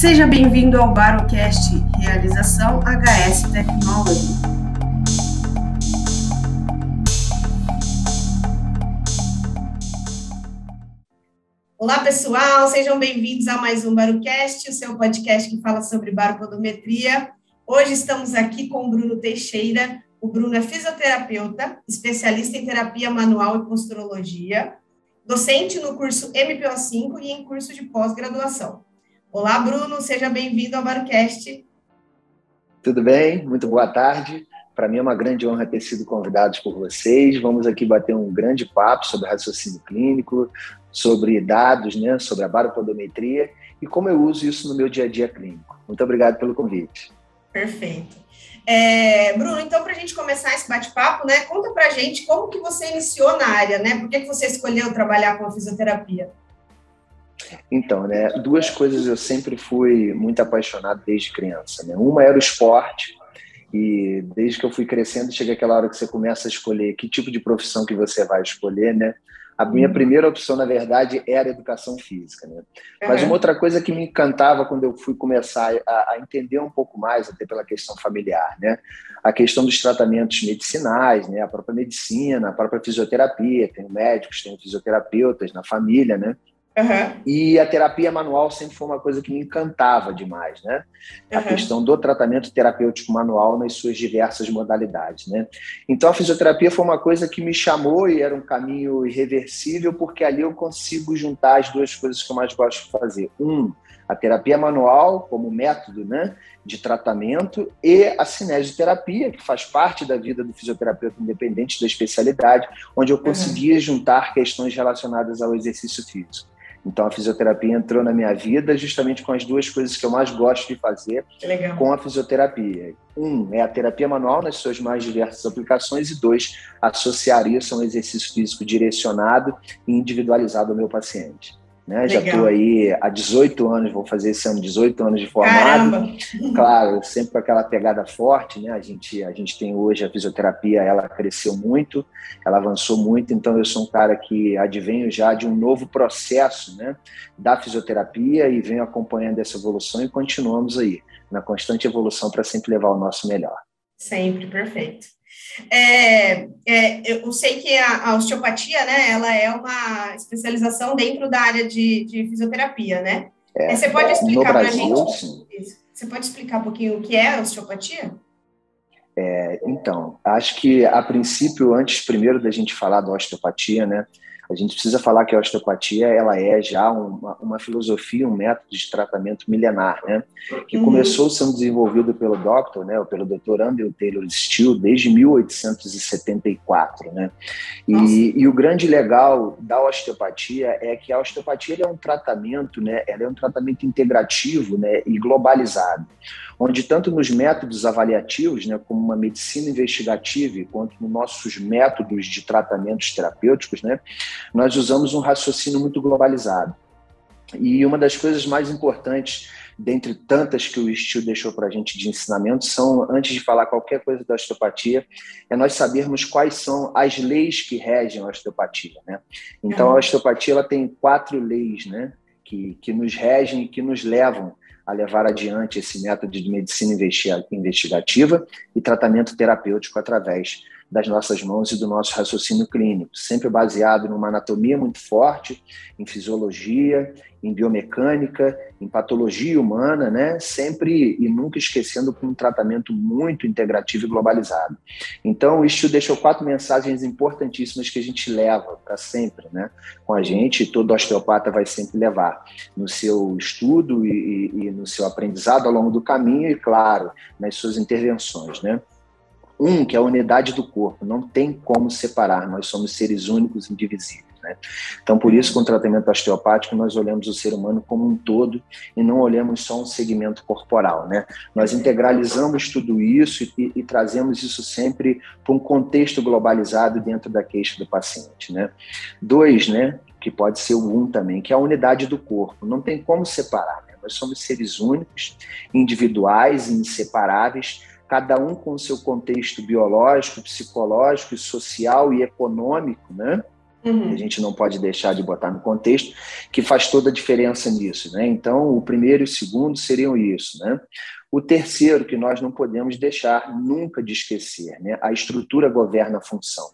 Seja bem-vindo ao Barocast, realização HS Technology. Olá, pessoal, sejam bem-vindos a mais um Barocast, o seu podcast que fala sobre baropodometria. Hoje estamos aqui com o Bruno Teixeira. O Bruno é fisioterapeuta, especialista em terapia manual e posturologia, docente no curso MPO5 e em curso de pós-graduação. Olá, Bruno, seja bem-vindo ao Barocast. Tudo bem? Muito boa tarde. Para mim é uma grande honra ter sido convidado por vocês. Vamos aqui bater um grande papo sobre raciocínio clínico, sobre dados, né, sobre a baropodometria e como eu uso isso no meu dia a dia clínico. Muito obrigado pelo convite. Perfeito. É, Bruno, então para a gente começar esse bate-papo, né, conta para a gente como que você iniciou na área, né? Por que, que você escolheu trabalhar com a fisioterapia? Então, né, duas coisas eu sempre fui muito apaixonado desde criança. Né? Uma era o esporte, e desde que eu fui crescendo, chega aquela hora que você começa a escolher que tipo de profissão que você vai escolher, né? A minha uhum. primeira opção, na verdade, era educação física. Né? Mas uma outra coisa que me encantava quando eu fui começar a, a, entender um pouco mais, até pela questão familiar, né? a questão dos tratamentos medicinais, né? a própria medicina, a própria fisioterapia. Tenho médicos, tenho fisioterapeutas na família, né? Uhum. E a terapia manual sempre foi uma coisa que me encantava demais, né? A uhum. questão do tratamento terapêutico manual nas suas diversas modalidades, né? Então a fisioterapia foi uma coisa que me chamou e era um caminho irreversível porque ali eu consigo juntar as duas coisas que eu mais gosto de fazer. Um, a terapia manual como método, né, de tratamento e a cinesioterapia, que faz parte da vida do fisioterapeuta independente da especialidade, onde eu conseguia uhum. juntar questões relacionadas ao exercício físico. Então a fisioterapia entrou na minha vida justamente com as duas coisas que eu mais gosto de fazer com a fisioterapia. Um é a terapia manual nas suas mais diversas aplicações e dois, associar isso a um exercício físico direcionado e individualizado ao meu paciente. Né? Já estou aí há 18 anos, vou fazer esse ano 18 anos de formado. Caramba. Claro, sempre com aquela pegada forte, né? A gente, a gente tem hoje a fisioterapia, ela cresceu muito, ela avançou muito, então eu sou um cara que advenho já de um novo processo, né? Da fisioterapia e venho acompanhando essa evolução e continuamos aí na constante evolução para sempre levar o nosso melhor. Sempre, perfeito. É, é, eu sei que a, a, osteopatia, né, ela é uma especialização dentro da área de, de fisioterapia, né? É, você pode explicar para a gente? Sim. Você pode explicar um pouquinho o que é a osteopatia? É, então, acho que a princípio, antes primeiro da gente falar da osteopatia, né, a gente precisa falar que a osteopatia ela é já uma, uma filosofia, um método de tratamento milenar, né? Que uhum. começou sendo desenvolvido pelo Dr. né, pelo Dr. Andrew Taylor Steele desde 1874, né? E, e, o grande legal da osteopatia é que a osteopatia é um tratamento, né? Ela é um tratamento integrativo, né? E globalizado onde tanto nos métodos avaliativos, né, como uma medicina investigativa, quanto nos nossos métodos de tratamentos terapêuticos, né, nós usamos um raciocínio muito globalizado. E uma das coisas mais importantes, dentre tantas que o Estilo deixou para a gente de ensinamento, são, antes de falar qualquer coisa da osteopatia, é nós sabermos quais são as leis que regem a osteopatia. Né? Então, a osteopatia ela tem quatro leis né, que, que nos regem e que nos levam a levar adiante esse método de medicina investigativa e tratamento terapêutico através das nossas mãos e do nosso raciocínio clínico, sempre baseado numa anatomia muito forte, em fisiologia, em biomecânica, em patologia humana, né? Sempre e nunca esquecendo um tratamento muito integrativo e globalizado. Então, isso deixou quatro mensagens importantíssimas que a gente leva para sempre, né? Com a gente, todo osteopata vai sempre levar no seu estudo e, e, e no seu aprendizado ao longo do caminho e, claro, nas suas intervenções, né? Um, que é a unidade do corpo, não tem como separar, nós somos seres únicos, indivisíveis. Né? Então, por isso, com o tratamento osteopático, nós olhamos o ser humano como um todo e não olhamos só um segmento corporal. Né? Nós integralizamos tudo isso e, e trazemos isso sempre para um contexto globalizado dentro da queixa do paciente. Né? Dois, né, que pode ser o um também, que é a unidade do corpo. Não tem como separar. Né? Nós somos seres únicos, individuais, inseparáveis, cada um com o seu contexto biológico, psicológico, social e econômico, né? Uhum. A gente não pode deixar de botar no contexto, que faz toda a diferença nisso. Né? Então, o primeiro e o segundo seriam isso. Né? O terceiro, que nós não podemos deixar nunca de esquecer, né? a estrutura governa a função.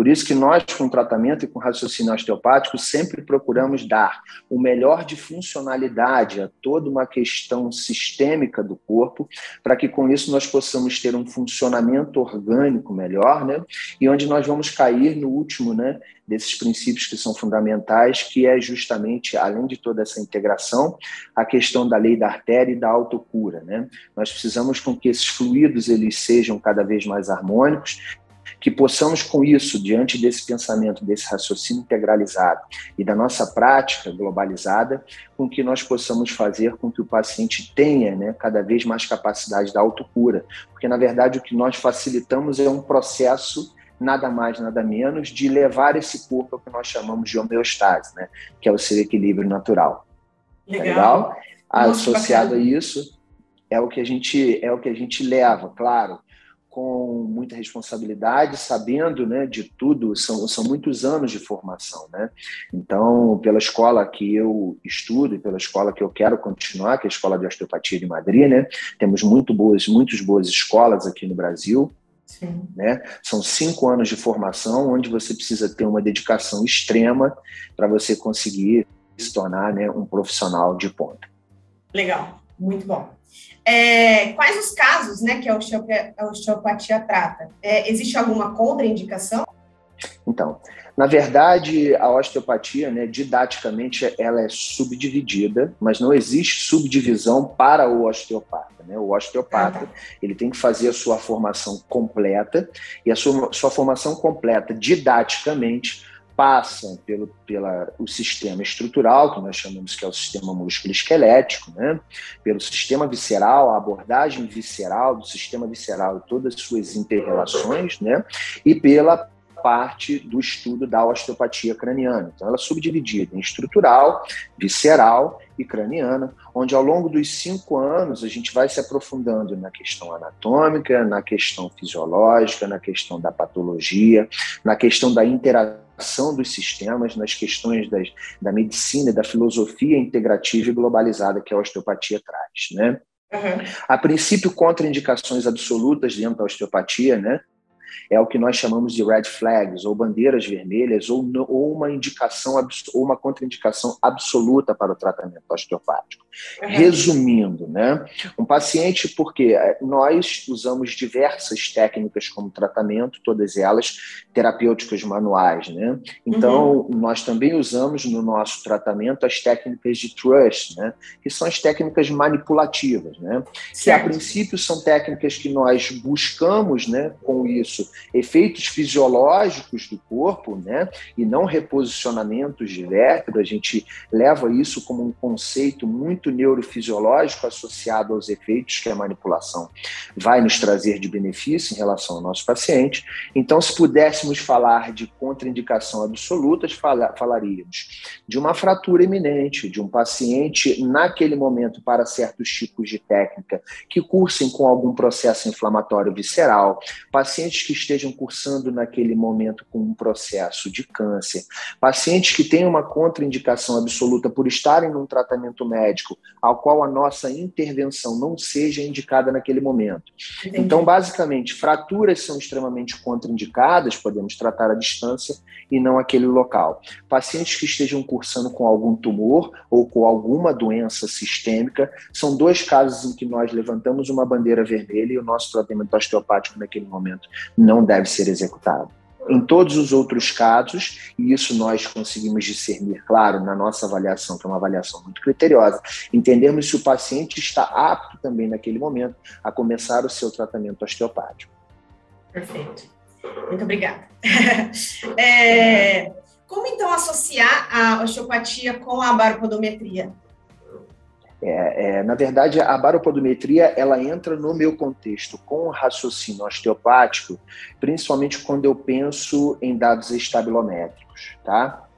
Por isso que nós, com tratamento e com raciocínio osteopático, sempre procuramos dar o melhor de funcionalidade a toda uma questão sistêmica do corpo, para que com isso nós possamos ter um funcionamento orgânico melhor, né? E onde nós vamos cair no último, né? Desses princípios que são fundamentais, que é justamente, além de toda essa integração, a questão da lei da artéria e da autocura, né? Nós precisamos com que esses fluidos eles sejam cada vez mais harmônicos que possamos com isso, diante desse pensamento, desse raciocínio integralizado e da nossa prática globalizada, com que nós possamos fazer com que o paciente tenha né, cada vez mais capacidade da autocura, porque na verdade o que nós facilitamos é um processo nada mais, nada menos, de levar esse corpo ao que nós chamamos de homeostase, né? que é o seu equilíbrio natural. Tá legal. legal? Associado bacana. a isso, é o que a gente é o que a gente leva, claro, com muita responsabilidade, sabendo né, de tudo, são, são muitos anos de formação. Né? Então, pela escola que eu estudo e pela escola que eu quero continuar, que é a Escola de Osteopatia de Madrid, né? temos muito boas, muitas boas escolas aqui no Brasil, Sim. Né? São cinco anos de formação onde você precisa ter uma dedicação extrema para você conseguir se tornar né, um profissional de ponta. Legal, muito bom. É, quais os casos né, que a osteopatia, a osteopatia trata? É, existe alguma contraindicação? Então, na verdade, a osteopatia, né, didaticamente, ela é subdividida, mas não existe subdivisão para o osteopata. Né? O osteopata, ah, tá. ele tem que fazer a sua formação completa, e a sua, sua formação completa, didaticamente, passam pelo pela, o sistema estrutural, que nós chamamos que é o sistema músculo-esquelético, né? pelo sistema visceral, a abordagem visceral do sistema visceral e todas as suas interrelações, né? e pela parte do estudo da osteopatia craniana. Então, ela é subdividida em estrutural, visceral e craniana, onde ao longo dos cinco anos a gente vai se aprofundando na questão anatômica, na questão fisiológica, na questão da patologia, na questão da interação dos sistemas, nas questões das, da medicina, da filosofia integrativa e globalizada que a osteopatia traz, né? Uhum. A princípio, contraindicações absolutas dentro da osteopatia, né? É o que nós chamamos de red flags, ou bandeiras vermelhas, ou, ou uma indicação ou uma contraindicação absoluta para o tratamento osteopático. Uhum. Resumindo, né, um paciente, porque é, nós usamos diversas técnicas como tratamento, todas elas terapêuticas manuais, né? Então, uhum. nós também usamos no nosso tratamento as técnicas de trust, né? Que são as técnicas manipulativas, né? Certo. Que a princípio são técnicas que nós buscamos, né, com isso, efeitos fisiológicos do corpo, né? E não reposicionamentos de vértebra. A gente leva isso como um conceito muito neurofisiológico associado aos efeitos que a manipulação vai nos trazer de benefício em relação ao nosso paciente. Então, se pudéssemos falar de contraindicação absolutas, falaríamos de uma fratura iminente, de um paciente naquele momento para certos tipos de técnica que cursem com algum processo inflamatório visceral, pacientes que estejam cursando naquele momento com um processo de câncer, pacientes que têm uma contraindicação absoluta por estarem num tratamento médico ao qual a nossa intervenção não seja indicada naquele momento. Entendi. Então, basicamente, fraturas são extremamente contraindicadas, podemos tratar à distância e não aquele local. Pacientes que estejam cursando com algum tumor ou com alguma doença sistêmica, são dois casos em que nós levantamos uma bandeira vermelha e o nosso tratamento osteopático naquele momento não deve ser executado. Em todos os outros casos, e isso nós conseguimos discernir, claro, na nossa avaliação, que é uma avaliação muito criteriosa, entendermos se o paciente está apto também naquele momento a começar o seu tratamento osteopático. Perfeito. Muito obrigada. É, como então associar a osteopatia com a baropodometria? É, é, na verdade, a baropodometria ela entra no meu contexto com o raciocínio osteopático, principalmente quando eu penso em dados estabilométricos, tá?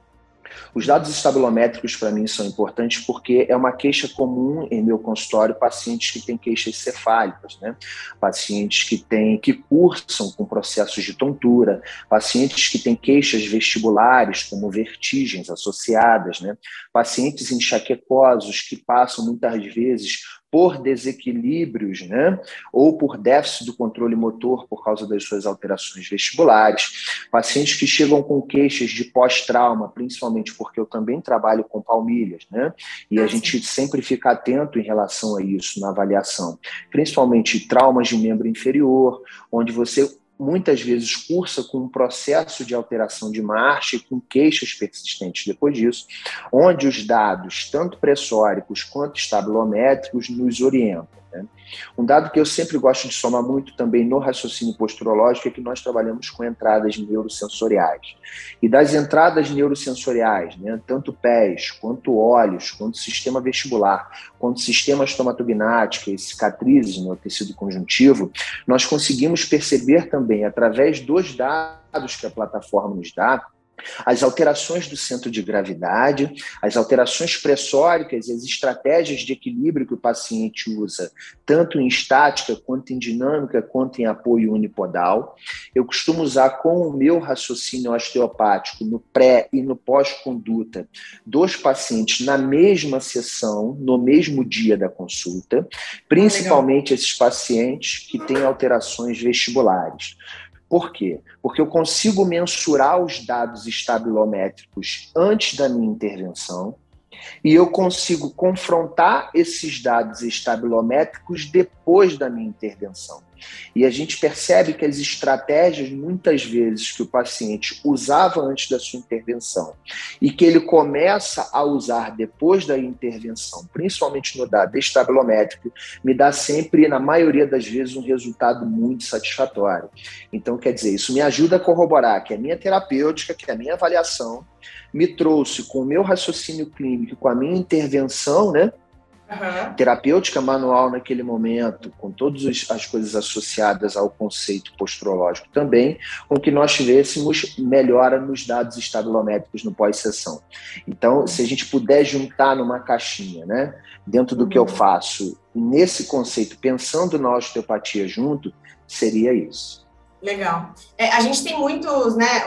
Os dados estabilométricos para mim são importantes porque é uma queixa comum em meu consultório pacientes que têm queixas cefálicas, né? Pacientes que têm que cursam com processos de tontura, pacientes que têm queixas vestibulares como vertigens associadas, né? Pacientes enxaquecosos que passam muitas vezes por desequilíbrios, né, ou por déficit do controle motor por causa das suas alterações vestibulares, pacientes que chegam com queixas de pós-trauma, principalmente porque eu também trabalho com palmilhas, né, e a ah, gente sempre fica atento em relação a isso na avaliação, principalmente traumas de membro inferior, onde você muitas vezes cursa com um processo de alteração de marcha e com queixas persistentes depois disso, onde os dados, tanto pressóricos quanto estabilométricos, nos orientam. Né? Um dado que eu sempre gosto de somar muito também no raciocínio posturológico é que nós trabalhamos com entradas neurosensoriais. E das entradas neurosensoriais, né, tanto pés, quanto olhos, quanto sistema vestibular, quanto sistema estomatognático e cicatrizes no tecido conjuntivo, nós conseguimos perceber também, através dos dados que a plataforma nos dá, as alterações do centro de gravidade, as alterações pressóricas e as estratégias de equilíbrio que o paciente usa, tanto em estática, quanto em dinâmica, quanto em apoio unipodal. Eu costumo usar com o meu raciocínio osteopático no pré e no pós-conduta dos pacientes na mesma sessão, no mesmo dia da consulta, principalmente esses pacientes que têm alterações vestibulares. Por quê? Porque eu consigo mensurar os dados estabilométricos antes da minha intervenção e eu consigo confrontar esses dados estabilométricos depois da minha intervenção. E a gente percebe que as estratégias, muitas vezes, que o paciente usava antes da sua intervenção e que ele começa a usar depois da intervenção, principalmente no dado estabilométrico, me dá sempre, na maioria das vezes, um resultado muito satisfatório. Então, quer dizer, isso me ajuda a corroborar que a minha terapêutica, que a minha avaliação me trouxe com o meu raciocínio clínico, com a minha intervenção, né? Uhum. Terapêutica manual naquele momento, com todas as coisas associadas ao conceito posturológico também, com que nós tivéssemos melhora nos dados estabilométricos no pós-sessão. Então, se a gente puder juntar numa caixinha, né, dentro do uhum. que eu uhum. faço, nesse conceito, pensando na osteopatia junto, seria isso. Legal. É, a gente tem muitos, né,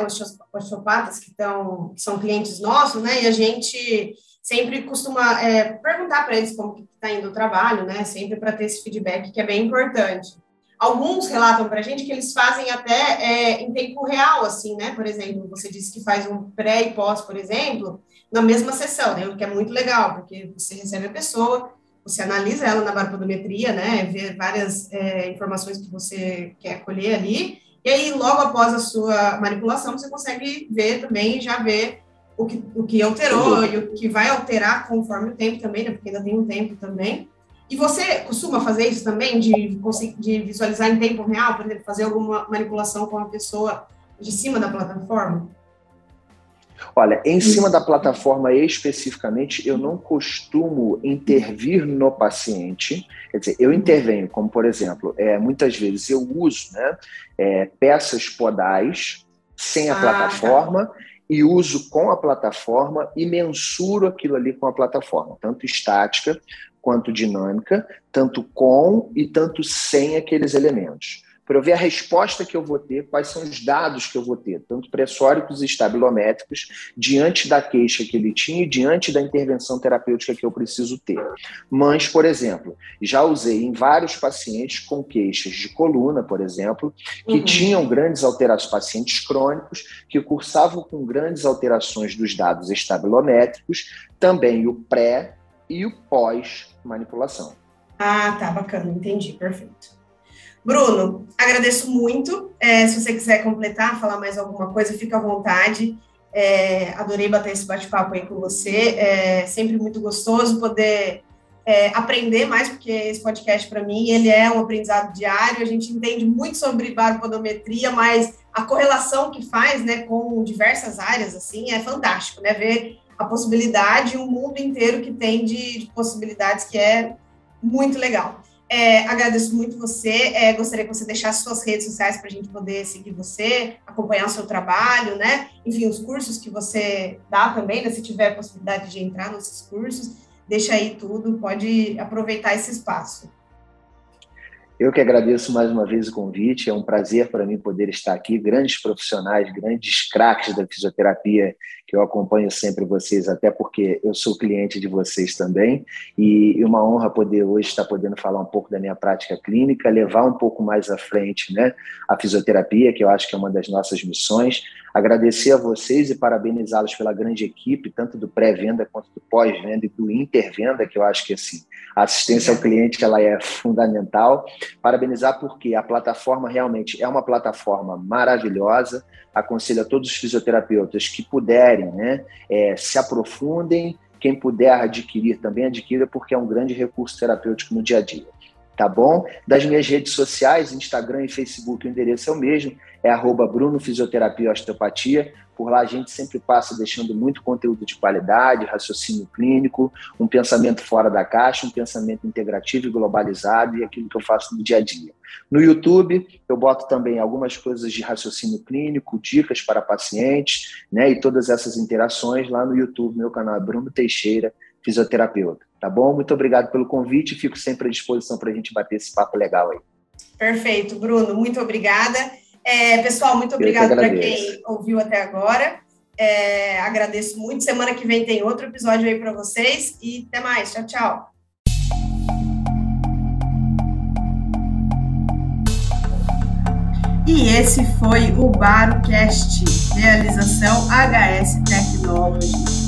osteopatas que, estão, que são clientes nossos, né, e a gente sempre costuma é, perguntar para eles como está indo o trabalho, né? Sempre para ter esse feedback que é bem importante. Alguns relatam para a gente que eles fazem até é, em tempo real, assim, né? Por exemplo, você disse que faz um pré e pós, por exemplo, na mesma sessão, né? O que é muito legal, porque você recebe a pessoa, você analisa ela na barpodometria, né? Vê várias é, informações que você quer colher ali, e aí, logo após a sua manipulação, você consegue ver também, já ver o que, o que alterou e o que vai alterar conforme o tempo também, né? Porque ainda tem um tempo também. E você costuma fazer isso também, de, de visualizar em tempo real, por exemplo, fazer alguma manipulação com a pessoa de cima da plataforma? Olha, em cima da plataforma especificamente, eu não costumo intervir no paciente. Quer dizer, eu intervenho, como por exemplo, é, muitas vezes eu uso né, é, peças podais sem a ah, tá. plataforma tá e uso com a plataforma e mensuro aquilo ali com a plataforma, tanto estática quanto dinâmica, tanto com e tanto sem aqueles elementos para eu ver a resposta que eu vou ter, quais são os dados que eu vou ter, tanto pressóricos e estabilométricos, diante da queixa que ele tinha e diante da intervenção terapêutica que eu preciso ter. Mas, por exemplo, já usei em vários pacientes com queixas de coluna, por exemplo, que uhum. tinham grandes alterações, pacientes crônicos, que cursavam com grandes alterações dos dados estabilométricos, também o pré e o pós-manipulação. Ah, tá, bacana, entendi, perfeito. Bruno, agradeço muito. É, se você quiser completar, falar mais alguma coisa, fica à vontade. É, adorei bater esse bate-papo aí com você. É sempre muito gostoso poder é, aprender mais, porque esse podcast, para mim, ele é um aprendizado diário. A gente entende muito sobre baropodometria, mas a correlação que faz né, com diversas áreas assim é fantástico, né? Ver a possibilidade, o mundo inteiro que tem de, de possibilidades, que é muito legal. É, agradeço muito você. É, gostaria que você deixasse suas redes sociais para a gente poder seguir você, acompanhar o seu trabalho, né? Enfim, os cursos que você dá também, né? Se tiver a possibilidade de entrar nesses cursos, deixa aí tudo, pode aproveitar esse espaço. Eu que agradeço mais uma vez o convite, é um prazer para mim poder estar aqui. Grandes profissionais, grandes craques da fisioterapia, que eu acompanho sempre vocês, até porque eu sou cliente de vocês também. E uma honra poder hoje estar podendo falar um pouco da minha prática clínica, levar um pouco mais à frente né, a fisioterapia, que eu acho que é uma das nossas missões. Agradecer a vocês e parabenizá-los pela grande equipe, tanto do pré-venda quanto do pós-venda e do intervenda, que eu acho que assim, a assistência ao cliente ela é fundamental. Parabenizar porque a plataforma realmente é uma plataforma maravilhosa. Aconselho a todos os fisioterapeutas que puderem, né, é, se aprofundem. Quem puder adquirir também adquira, porque é um grande recurso terapêutico no dia a dia tá bom? Das minhas redes sociais, Instagram e Facebook, o endereço é o mesmo, é arroba Bruno Fisioterapia Osteopatia. Por lá a gente sempre passa deixando muito conteúdo de qualidade, raciocínio clínico, um pensamento fora da caixa, um pensamento integrativo e globalizado e aquilo que eu faço no dia a dia. No YouTube, eu boto também algumas coisas de raciocínio clínico, dicas para pacientes, né? E todas essas interações lá no YouTube, meu canal é Bruno Teixeira, fisioterapeuta. Tá bom? Muito obrigado pelo convite, fico sempre à disposição para a gente bater esse papo legal aí. Perfeito, Bruno, muito obrigada. É, pessoal, muito obrigado para quem ouviu até agora. É, agradeço muito. Semana que vem tem outro episódio aí para vocês e até mais. Tchau, tchau. E esse foi o BaroCast, realização HS Technology.